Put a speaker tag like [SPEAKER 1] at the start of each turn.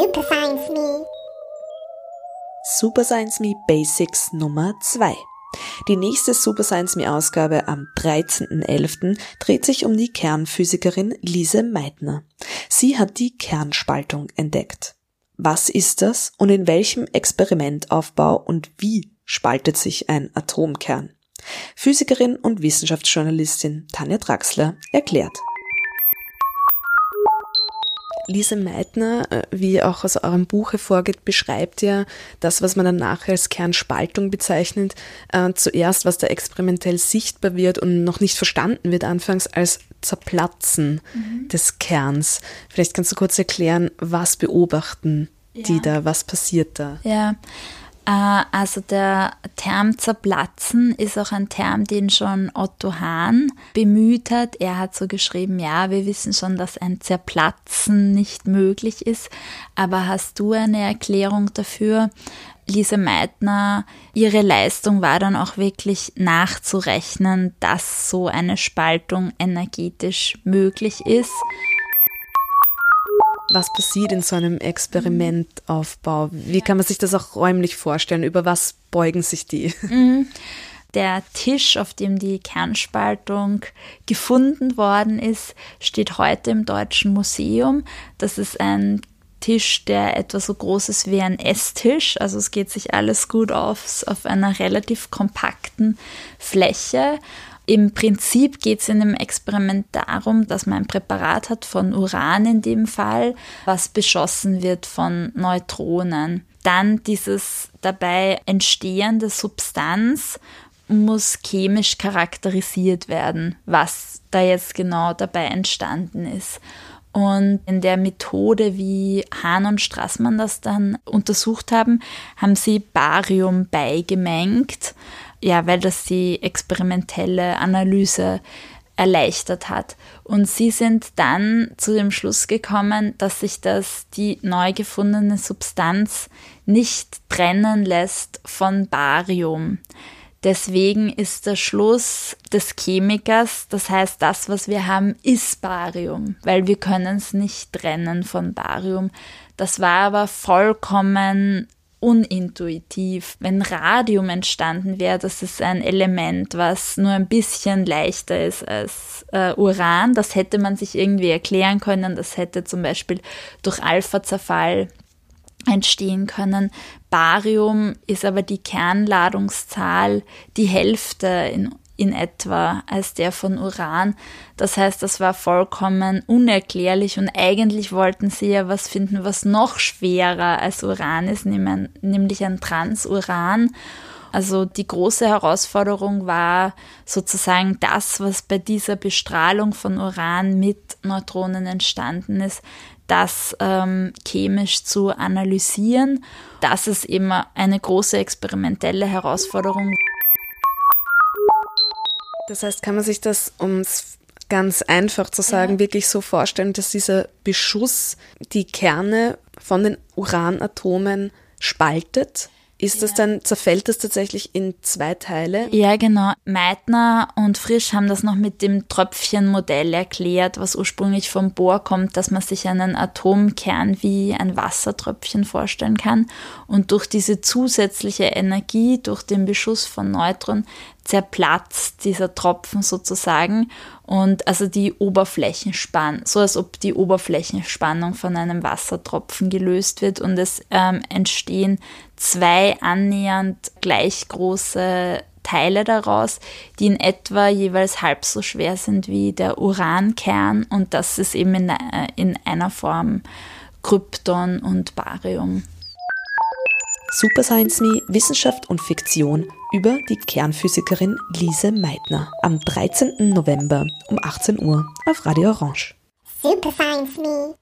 [SPEAKER 1] Super Science Me.
[SPEAKER 2] Super Science Me Basics Nummer 2. Die nächste Super Science Me Ausgabe am 13.11. dreht sich um die Kernphysikerin Lise Meitner. Sie hat die Kernspaltung entdeckt. Was ist das und in welchem Experimentaufbau und wie spaltet sich ein Atomkern? Physikerin und Wissenschaftsjournalistin Tanja Draxler erklärt. Lise Meitner, äh, wie auch aus eurem Buch hervorgeht, beschreibt ja das, was man dann nachher als Kernspaltung bezeichnet, äh, zuerst, was da experimentell sichtbar wird und noch nicht verstanden wird anfangs als Zerplatzen mhm. des Kerns. Vielleicht kannst du kurz erklären, was beobachten ja. die da, was passiert da?
[SPEAKER 3] Ja, also der Term zerplatzen ist auch ein Term, den schon Otto Hahn bemüht hat. Er hat so geschrieben, ja, wir wissen schon, dass ein Zerplatzen nicht möglich ist, aber hast du eine Erklärung dafür? Lise Meitner, ihre Leistung war dann auch wirklich nachzurechnen, dass so eine Spaltung energetisch möglich ist
[SPEAKER 2] was passiert in so einem Experimentaufbau? Wie kann man sich das auch räumlich vorstellen? Über was beugen sich die? Mhm.
[SPEAKER 3] Der Tisch, auf dem die Kernspaltung gefunden worden ist, steht heute im Deutschen Museum. Das ist ein Tisch, der etwa so groß ist wie ein Esstisch. Also es geht sich alles gut auf, auf einer relativ kompakten Fläche. Im Prinzip geht es in dem Experiment darum, dass man ein Präparat hat von Uran in dem Fall, was beschossen wird von Neutronen. Dann dieses dabei entstehende Substanz muss chemisch charakterisiert werden, was da jetzt genau dabei entstanden ist. Und in der Methode, wie Hahn und Strassmann das dann untersucht haben, haben sie Barium beigemengt ja, weil das die experimentelle Analyse erleichtert hat. Und sie sind dann zu dem Schluss gekommen, dass sich das die neu gefundene Substanz nicht trennen lässt von Barium. Deswegen ist der Schluss des Chemikers, das heißt, das, was wir haben, ist Barium, weil wir können es nicht trennen von Barium. Das war aber vollkommen unintuitiv. Wenn Radium entstanden wäre, das ist ein Element, was nur ein bisschen leichter ist als äh, Uran. Das hätte man sich irgendwie erklären können. Das hätte zum Beispiel durch Alpha-Zerfall entstehen können. Barium ist aber die Kernladungszahl die Hälfte in in etwa als der von Uran. Das heißt, das war vollkommen unerklärlich und eigentlich wollten sie ja was finden, was noch schwerer als Uran ist, nämlich ein Transuran. Also die große Herausforderung war sozusagen das, was bei dieser Bestrahlung von Uran mit Neutronen entstanden ist, das ähm, chemisch zu analysieren. Das ist eben eine große experimentelle Herausforderung.
[SPEAKER 2] Das heißt, kann man sich das, um es ganz einfach zu sagen, ja. wirklich so vorstellen, dass dieser Beschuss die Kerne von den Uranatomen spaltet? Ist das dann, zerfällt das tatsächlich in zwei Teile?
[SPEAKER 3] Ja, genau. Meitner und Frisch haben das noch mit dem Tröpfchenmodell erklärt, was ursprünglich vom Bohr kommt, dass man sich einen Atomkern wie ein Wassertröpfchen vorstellen kann. Und durch diese zusätzliche Energie, durch den Beschuss von Neutronen, zerplatzt dieser Tropfen sozusagen. Und also die Oberflächenspannung, so als ob die Oberflächenspannung von einem Wassertropfen gelöst wird. Und es ähm, entstehen zwei annähernd gleich große Teile daraus, die in etwa jeweils halb so schwer sind wie der Urankern. Und das ist eben in, äh, in einer Form Krypton und Barium.
[SPEAKER 2] Super Science Me Wissenschaft und Fiktion über die Kernphysikerin Lise Meitner am 13. November um 18 Uhr auf Radio Orange.
[SPEAKER 1] Super Science Me.